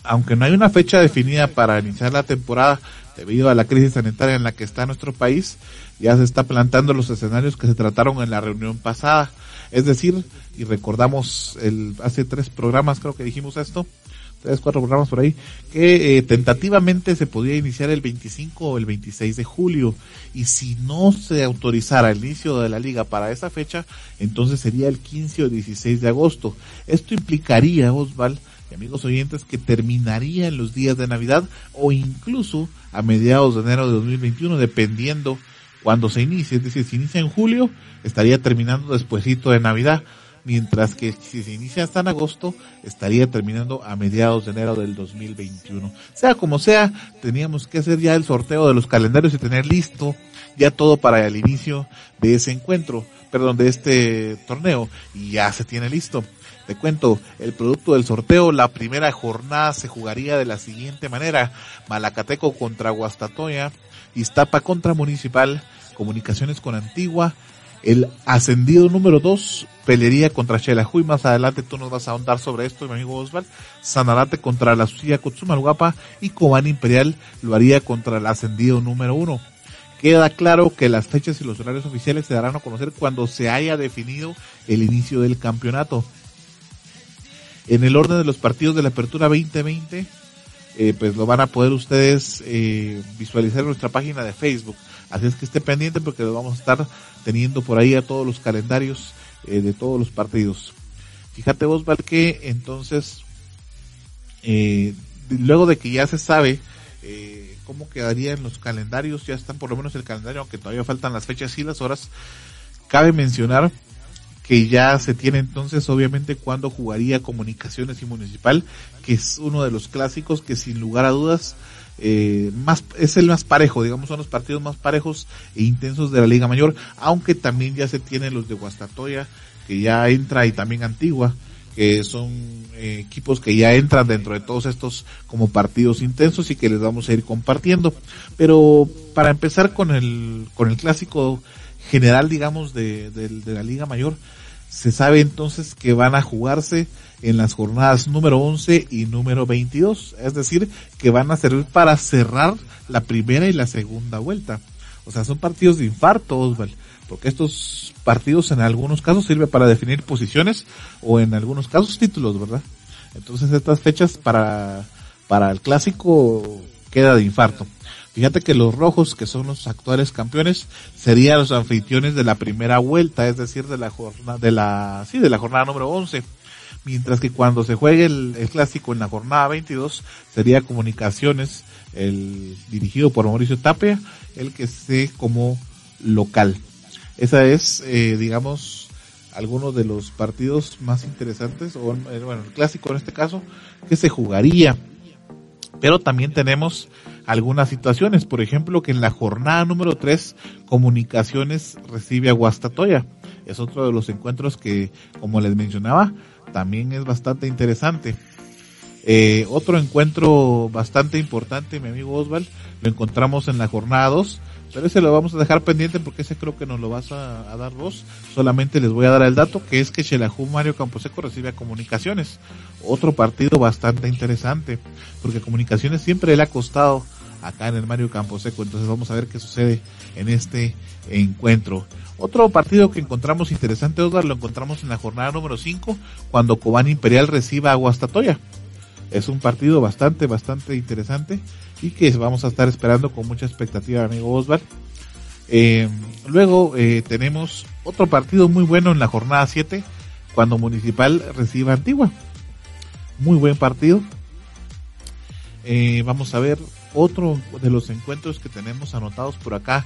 aunque no hay una fecha definida para iniciar la temporada, debido a la crisis sanitaria en la que está nuestro país, ya se está plantando los escenarios que se trataron en la reunión pasada. Es decir, y recordamos el, hace tres programas creo que dijimos esto, tres, cuatro programas por ahí, que eh, tentativamente se podía iniciar el 25 o el 26 de julio. Y si no se autorizara el inicio de la liga para esa fecha, entonces sería el 15 o 16 de agosto. Esto implicaría, Osval, y amigos oyentes, que terminaría en los días de Navidad o incluso a mediados de enero de 2021, dependiendo cuando se inicie. Es decir, si inicia en julio, estaría terminando despuesito de Navidad, mientras que si se inicia hasta en agosto, estaría terminando a mediados de enero del 2021. Sea como sea, teníamos que hacer ya el sorteo de los calendarios y tener listo ya todo para el inicio de ese encuentro, perdón, de este torneo, y ya se tiene listo. Te cuento, el producto del sorteo, la primera jornada se jugaría de la siguiente manera. Malacateco contra Guastatoya, Iztapa contra Municipal, Comunicaciones con Antigua, el ascendido número 2 pelearía contra Xelajuy. Más adelante tú nos vas a ahondar sobre esto, mi amigo Osval. Sanarate contra la Suya Kotsumalguapa y Cobán Imperial lo haría contra el ascendido número 1. Queda claro que las fechas y los horarios oficiales se darán a conocer cuando se haya definido el inicio del campeonato en el orden de los partidos de la Apertura 2020, eh, pues lo van a poder ustedes eh, visualizar en nuestra página de Facebook. Así es que esté pendiente porque lo vamos a estar teniendo por ahí a todos los calendarios eh, de todos los partidos. Fíjate vos, Val, que entonces, luego de que ya se sabe cómo quedarían los calendarios, ya están por lo menos el calendario, aunque todavía faltan las fechas y las horas, cabe mencionar que ya se tiene entonces obviamente cuando jugaría Comunicaciones y Municipal, que es uno de los clásicos que sin lugar a dudas eh, más es el más parejo, digamos son los partidos más parejos e intensos de la Liga Mayor, aunque también ya se tienen los de Guastatoya, que ya entra y también Antigua, que son eh, equipos que ya entran dentro de todos estos como partidos intensos y que les vamos a ir compartiendo. Pero para empezar con el, con el clásico general, digamos, de, de la Liga Mayor, se sabe entonces que van a jugarse en las jornadas número 11 y número 22, es decir, que van a servir para cerrar la primera y la segunda vuelta. O sea, son partidos de infarto, Osval, porque estos partidos en algunos casos sirven para definir posiciones o en algunos casos títulos, ¿verdad? Entonces estas fechas para, para el clásico queda de infarto. Fíjate que los rojos, que son los actuales campeones, serían los anfitriones de la primera vuelta, es decir, de la jornada, de la, sí, de la jornada número 11. Mientras que cuando se juegue el, clásico en la jornada 22, sería comunicaciones, el dirigido por Mauricio Tapia, el que esté como local. Esa es, eh, digamos, algunos de los partidos más interesantes, o eh, bueno, el clásico en este caso, que se jugaría. Pero también tenemos algunas situaciones, por ejemplo, que en la jornada número 3 Comunicaciones recibe a Guastatoya. Es otro de los encuentros que, como les mencionaba, también es bastante interesante. Eh, otro encuentro bastante importante, mi amigo Osval, lo encontramos en la jornada 2, pero ese lo vamos a dejar pendiente porque ese creo que nos lo vas a, dar vos. Solamente les voy a dar el dato que es que Xelajú Mario Camposeco recibe a Comunicaciones. Otro partido bastante interesante, porque Comunicaciones siempre le ha costado acá en el Mario Camposeco. Entonces vamos a ver qué sucede en este encuentro. Otro partido que encontramos interesante, Oscar, lo encontramos en la jornada número 5, cuando Cobán Imperial reciba a Guastatoya. Es un partido bastante, bastante interesante y que vamos a estar esperando con mucha expectativa, amigo Osvaldo. Eh, luego eh, tenemos otro partido muy bueno en la jornada 7, cuando Municipal reciba Antigua. Muy buen partido. Eh, vamos a ver otro de los encuentros que tenemos anotados por acá.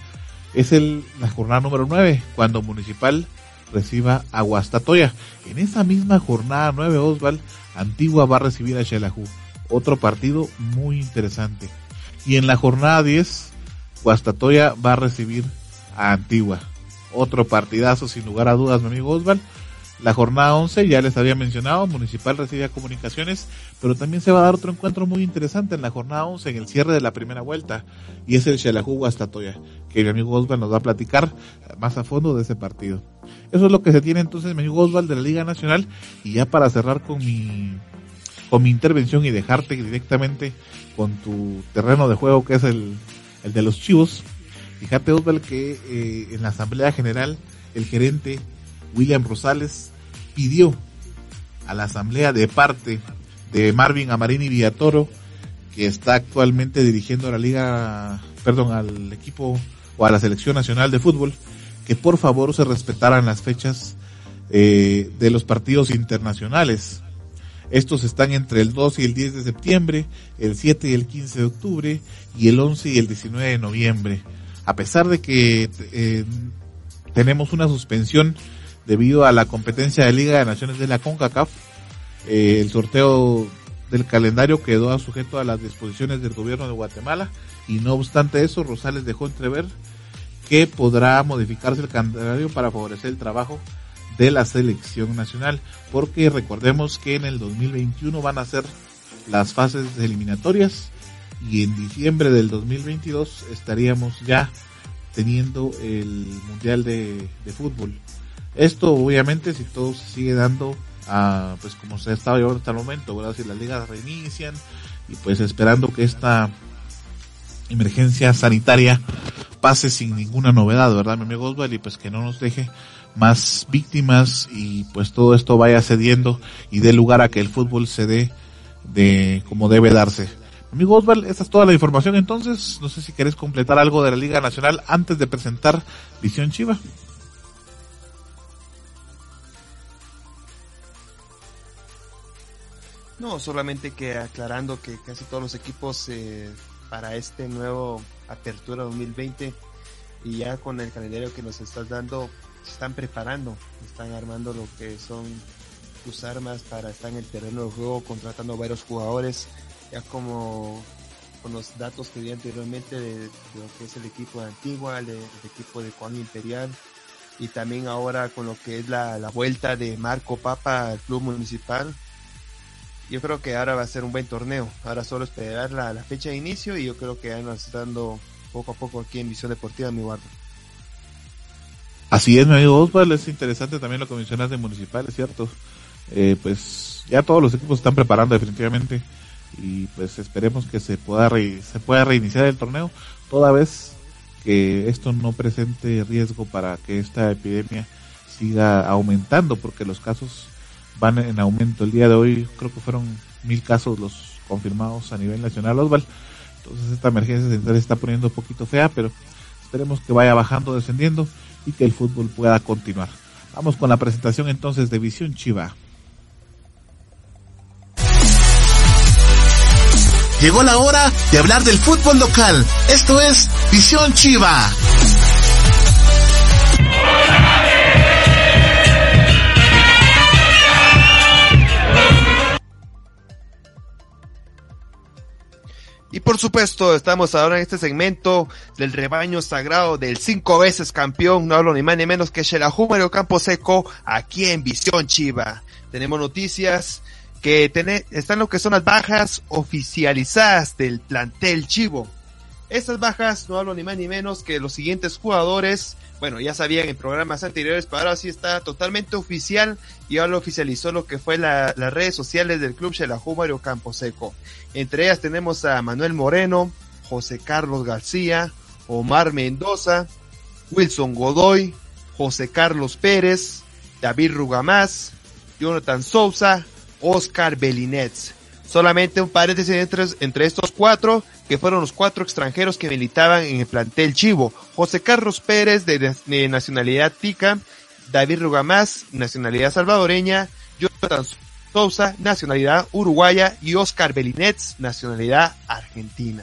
Es el, la jornada número 9, cuando Municipal reciba a Guastatoya. En esa misma jornada 9, Osval, Antigua va a recibir a Xelajú. Otro partido muy interesante. Y en la jornada 10, Guastatoya va a recibir a Antigua. Otro partidazo sin lugar a dudas, mi amigo Osval. La jornada 11, ya les había mencionado, Municipal recibe a Comunicaciones, pero también se va a dar otro encuentro muy interesante en la jornada 11, en el cierre de la primera vuelta, y es el Xelajú Guastatoya, que mi amigo Osval nos va a platicar más a fondo de ese partido. Eso es lo que se tiene entonces, mi amigo Osval, de la Liga Nacional, y ya para cerrar con mi, con mi intervención y dejarte directamente con tu terreno de juego, que es el, el de los chivos, fíjate Osval que eh, en la Asamblea General, el gerente William Rosales pidió a la asamblea de parte de Marvin Amarini Villatoro, que está actualmente dirigiendo la liga, perdón, al equipo o a la selección nacional de fútbol, que por favor se respetaran las fechas eh, de los partidos internacionales. Estos están entre el 2 y el 10 de septiembre, el 7 y el 15 de octubre y el 11 y el 19 de noviembre. A pesar de que eh, tenemos una suspensión debido a la competencia de Liga de Naciones de la CONCACAF. Eh, el sorteo del calendario quedó sujeto a las disposiciones del gobierno de Guatemala y no obstante eso, Rosales dejó entrever que podrá modificarse el calendario para favorecer el trabajo de la selección nacional, porque recordemos que en el 2021 van a ser las fases eliminatorias y en diciembre del 2022 estaríamos ya teniendo el Mundial de, de Fútbol. Esto obviamente si todo se sigue dando a, pues como se ha estado llevando hasta el momento, ¿verdad? Si las ligas reinician y pues esperando que esta emergencia sanitaria pase sin ninguna novedad, ¿verdad, mi amigo Oswald? Y pues que no nos deje más víctimas y pues todo esto vaya cediendo y dé lugar a que el fútbol se dé de como debe darse. Amigo Oswald, esta es toda la información entonces. No sé si querés completar algo de la Liga Nacional antes de presentar Visión Chiva. No, solamente que aclarando que casi todos los equipos eh, para este nuevo Apertura 2020 y ya con el calendario que nos estás dando, se están preparando, están armando lo que son sus armas para estar en el terreno de juego, contratando varios jugadores, ya como con los datos que di anteriormente de, lo que es el equipo de Antigua, el, equipo de Juan Imperial, y también ahora con lo que es la, la vuelta de Marco Papa al club municipal, yo creo que ahora va a ser un buen torneo. Ahora solo esperar la, la fecha de inicio y yo creo que está dando poco a poco aquí en Visión Deportiva, mi guardo. Así es, mi amigo Osvaldo, es interesante también lo que mencionas de Municipal, es cierto. Eh, pues ya todos los equipos están preparando definitivamente y pues esperemos que se pueda se pueda reiniciar el torneo toda vez que esto no presente riesgo para que esta epidemia siga aumentando porque los casos van en aumento el día de hoy creo que fueron mil casos los confirmados a nivel nacional Osvaldo entonces esta emergencia se está poniendo un poquito fea pero esperemos que vaya bajando descendiendo y que el fútbol pueda continuar vamos con la presentación entonces de Visión Chiva Llegó la hora de hablar del fútbol local. Esto es Visión Chiva. Y por supuesto, estamos ahora en este segmento del rebaño sagrado del cinco veces campeón, no hablo ni más ni menos que Shelahu Mario Campo Seco, aquí en Visión Chiva. Tenemos noticias que tiene, están lo que son las bajas oficializadas del plantel Chivo. Estas bajas no hablo ni más ni menos que los siguientes jugadores, bueno, ya sabían en programas anteriores, pero ahora sí está totalmente oficial y ahora lo oficializó lo que fue la, las redes sociales del club Xelajú Mario Camposeco. Entre ellas tenemos a Manuel Moreno, José Carlos García, Omar Mendoza, Wilson Godoy, José Carlos Pérez, David Rugamás, Jonathan Sousa, Oscar Belinets. Solamente un paréntesis entre, entre estos cuatro, que fueron los cuatro extranjeros que militaban en el plantel Chivo. José Carlos Pérez, de, nacionalidad tica, David Rugamás, nacionalidad salvadoreña, Jonathan Sousa, nacionalidad uruguaya, y Oscar Belinets, nacionalidad argentina.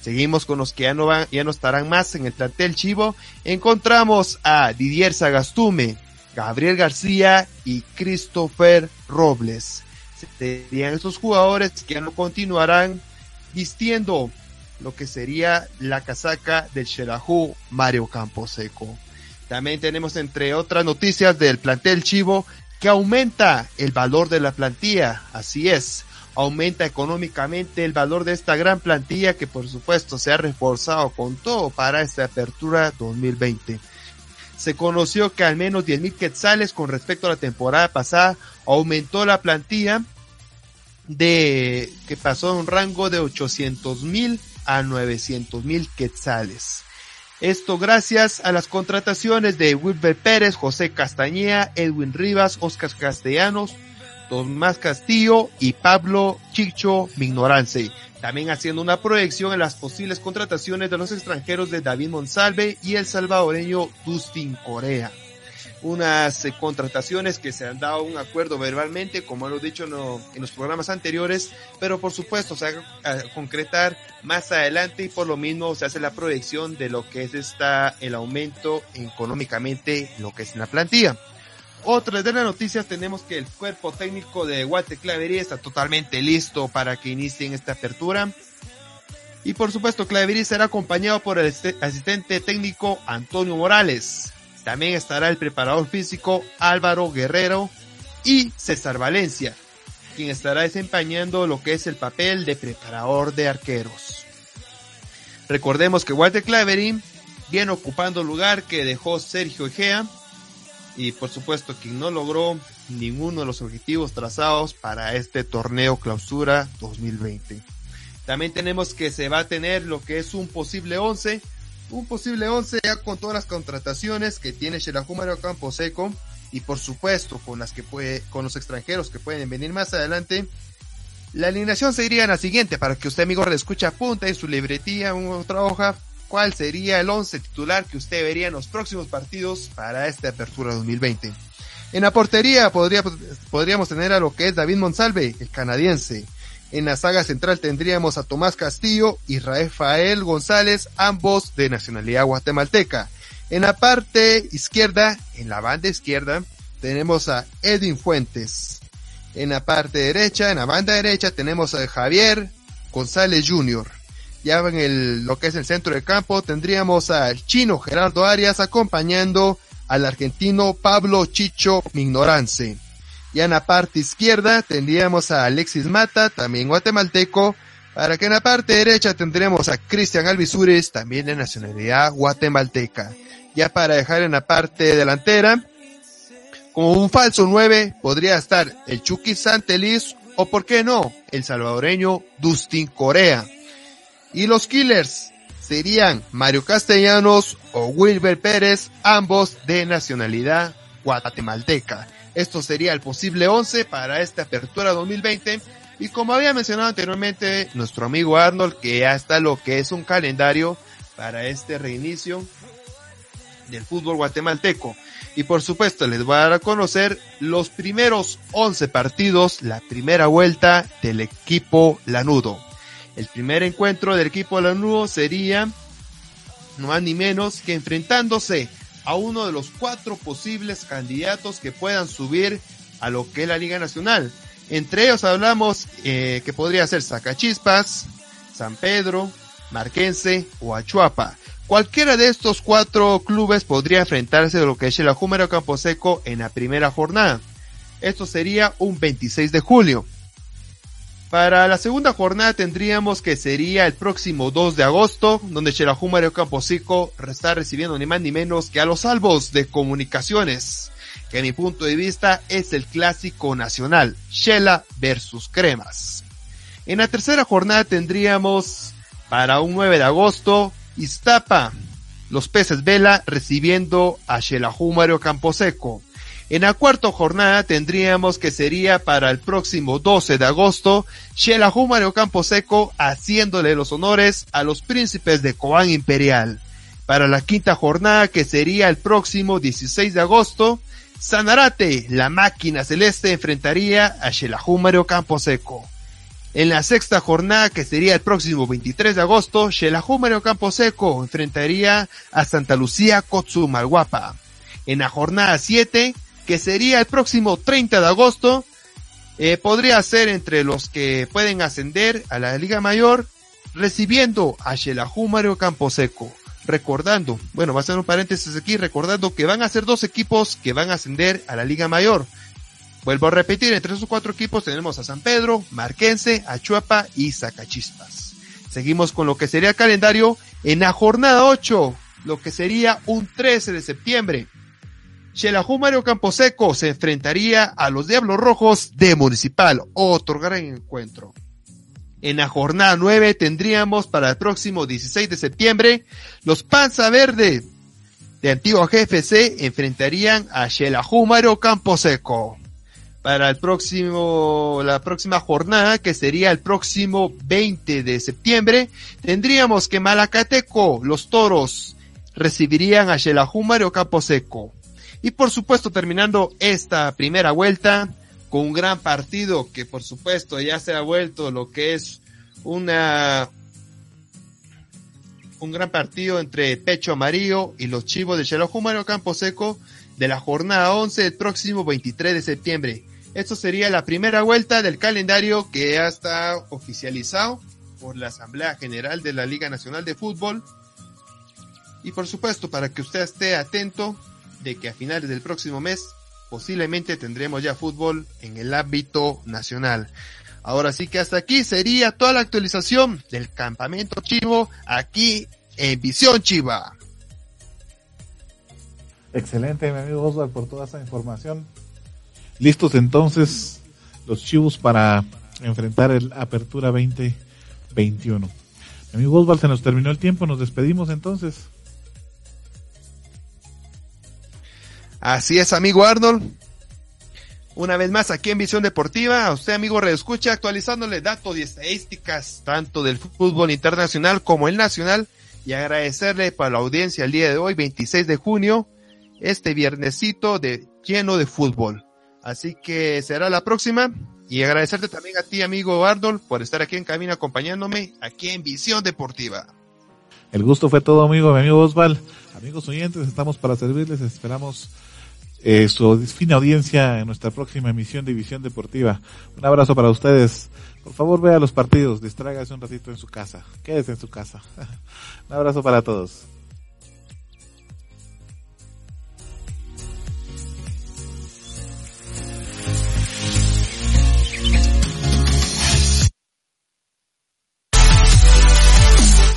Seguimos con los que ya no van, ya no estarán más en el plantel Chivo. Encontramos a Didier Sagastume, Gabriel García y Christopher Robles serían estos jugadores que no continuarán vistiendo lo que sería la casaca del Xelajú Mario Camposeco. También tenemos entre otras noticias del plantel Chivo que aumenta el valor de la plantilla, así es, aumenta económicamente el valor de esta gran plantilla que por supuesto se ha reforzado con todo para esta apertura 2020. Se conoció que al menos 10 mil quetzales con respecto a la temporada pasada aumentó la plantilla de que pasó de un rango de 800 mil a 900 mil quetzales. Esto gracias a las contrataciones de Wilber Pérez, José Castañeda, Edwin Rivas, Oscar Castellanos, Tomás Castillo y Pablo Chicho Mignorance. También haciendo una proyección en las posibles contrataciones de los extranjeros de David Monsalve y el salvadoreño Dustin Corea unas eh, contrataciones que se han dado un acuerdo verbalmente, como lo he dicho en los programas anteriores, pero por supuesto se va a concretar más adelante y por lo mismo se hace la proyección de lo que es esta, el aumento económicamente, lo que es la plantilla. Otra de las noticias tenemos que el cuerpo técnico de Walter Clavería está totalmente listo para que inicien esta apertura. Y por supuesto, Clavería será acompañado por el asistente técnico Antonio Morales. También estará el preparador físico Álvaro Guerrero y César Valencia, quien estará desempeñando lo que es el papel de preparador de arqueros. Recordemos que Walter Clavering viene ocupando el lugar que dejó Sergio Egea y por supuesto quien no logró ninguno de los objetivos trazados para este torneo clausura 2020. También tenemos que se va a tener lo que es un posible 11 un posible 11 ya con todas las contrataciones que tiene Shelahu Mario Campo Seco y por supuesto con las que puede, con los extranjeros que pueden venir más adelante. La alineación sería la siguiente para que usted amigo le escuche apunta en su libretía en otra hoja cuál sería el 11 titular que usted vería en los próximos partidos para esta apertura 2020. En la portería podría, podríamos tener a lo que es David Monsalve, el canadiense. En la saga central tendríamos a Tomás Castillo y Rafael González, ambos de nacionalidad guatemalteca. En la parte izquierda, en la banda izquierda, tenemos a Edwin Fuentes. En la parte derecha, en la banda derecha, tenemos a Javier González Jr. Ya en el, lo que es el centro del campo, tendríamos al chino Gerardo Arias acompañando al argentino Pablo Chicho Mignorance. Y en la parte izquierda tendríamos a Alexis Mata, también guatemalteco, para que en la parte derecha tendremos a Cristian Alvisures, también de nacionalidad guatemalteca. Ya para dejar en la parte delantera, como un falso 9 podría estar el Chucky Santelis o por qué no, el salvadoreño Dustin Corea. Y los killers serían Mario Castellanos o Wilber Pérez, ambos de nacionalidad guatemalteca. Esto sería el posible 11 para esta apertura 2020. Y como había mencionado anteriormente, nuestro amigo Arnold, que ya está lo que es un calendario para este reinicio del fútbol guatemalteco. Y por supuesto les voy a dar a conocer los primeros 11 partidos, la primera vuelta del equipo Lanudo. El primer encuentro del equipo Lanudo sería no más ni menos que enfrentándose a uno de los cuatro posibles candidatos que puedan subir a lo que es la Liga Nacional. Entre ellos hablamos eh, que podría ser Zacachispas, San Pedro, Marquense o Achuapa. Cualquiera de estos cuatro clubes podría enfrentarse a lo que es el Ajúmero Camposeco en la primera jornada. Esto sería un 26 de julio. Para la segunda jornada tendríamos que sería el próximo 2 de agosto, donde Xelajú Mario Camposeco está recibiendo ni más ni menos que a los salvos de comunicaciones, que a mi punto de vista es el clásico nacional, Shela versus Cremas. En la tercera jornada tendríamos para un 9 de agosto Iztapa, los peces vela recibiendo a Xelajú Mario Camposeco. En la cuarta jornada tendríamos que sería para el próximo 12 de agosto, Xelajú Mario Camposeco haciéndole los honores a los príncipes de Coán Imperial. Para la quinta jornada que sería el próximo 16 de agosto, Sanarate, la máquina celeste, enfrentaría a Xelajú Mario Camposeco. En la sexta jornada, que sería el próximo 23 de agosto, Xelajú Mario Camposeco enfrentaría a Santa Lucía Kotsumalguapa. En la jornada 7, que sería el próximo 30 de agosto, eh, podría ser entre los que pueden ascender a la Liga Mayor, recibiendo a Xelajú Mario Camposeco. Recordando, bueno, va a ser un paréntesis aquí, recordando que van a ser dos equipos que van a ascender a la Liga Mayor. Vuelvo a repetir, entre esos cuatro equipos tenemos a San Pedro, Marquense, Achuapa y Zacachispas. Seguimos con lo que sería el calendario en la jornada 8, lo que sería un 13 de septiembre. Xelajú Camposeco se enfrentaría a los Diablos Rojos de Municipal, otro gran encuentro. En la jornada 9 tendríamos para el próximo 16 de septiembre los Panza Verde de Antigua GFC enfrentarían a Xelajú Mario Camposeco para el próximo, la próxima jornada, que sería el próximo 20 de septiembre, tendríamos que Malacateco, los toros, recibirían a Xelajú Mario Camposeco. Y por supuesto, terminando esta primera vuelta, con un gran partido que por supuesto ya se ha vuelto lo que es una, un gran partido entre Pecho Amarillo y los Chivos de Xelajú Mario Camposeco de la jornada 11 del próximo 23 de septiembre. Esto sería la primera vuelta del calendario que ya está oficializado por la Asamblea General de la Liga Nacional de Fútbol. Y por supuesto, para que usted esté atento de que a finales del próximo mes posiblemente tendremos ya fútbol en el ámbito nacional. Ahora sí que hasta aquí sería toda la actualización del campamento chivo aquí en Visión Chiva. Excelente, mi amigo Oswald, por toda esa información. Listos entonces los chivos para enfrentar el Apertura 2021. Mi amigo Oswald, se nos terminó el tiempo, nos despedimos entonces. Así es, amigo Arnold. Una vez más aquí en Visión Deportiva, a usted amigo Escucha, actualizándole datos y estadísticas tanto del fútbol internacional como el nacional y agradecerle para la audiencia el día de hoy, 26 de junio, este viernesito de lleno de fútbol. Así que será la próxima. Y agradecerte también a ti, amigo Arnold, por estar aquí en camino acompañándome aquí en Visión Deportiva. El gusto fue todo, amigo, mi amigo Osval. Amigos oyentes, estamos para servirles. Esperamos eh, su fina audiencia en nuestra próxima emisión de Visión Deportiva. Un abrazo para ustedes. Por favor, vea los partidos, distráigase un ratito en su casa. Quédese en su casa. [laughs] un abrazo para todos.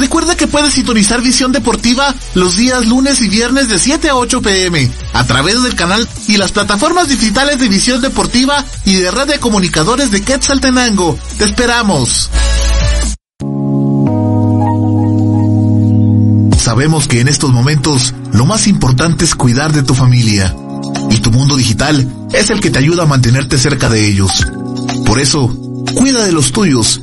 Recuerda que puedes sintonizar Visión Deportiva los días lunes y viernes de 7 a 8 pm a través del canal y las plataformas digitales de Visión Deportiva y de Red de Comunicadores de Quetzaltenango. Te esperamos. Sabemos que en estos momentos lo más importante es cuidar de tu familia y tu mundo digital es el que te ayuda a mantenerte cerca de ellos. Por eso, cuida de los tuyos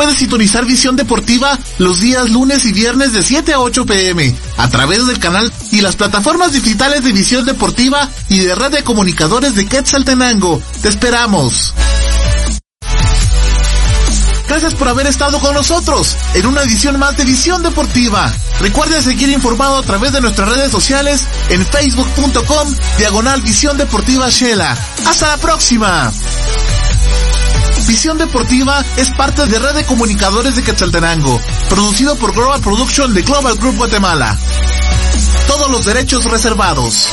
Puedes sintonizar Visión Deportiva los días lunes y viernes de 7 a 8 pm a través del canal y las plataformas digitales de Visión Deportiva y de Red de Comunicadores de Quetzaltenango. Te esperamos. Gracias por haber estado con nosotros en una edición más de Visión Deportiva. Recuerda seguir informado a través de nuestras redes sociales en facebook.com diagonal Visión Deportiva Shela. Hasta la próxima. Visión Deportiva es parte de Red de Comunicadores de Quetzaltenango, producido por Global Production de Global Group Guatemala. Todos los derechos reservados.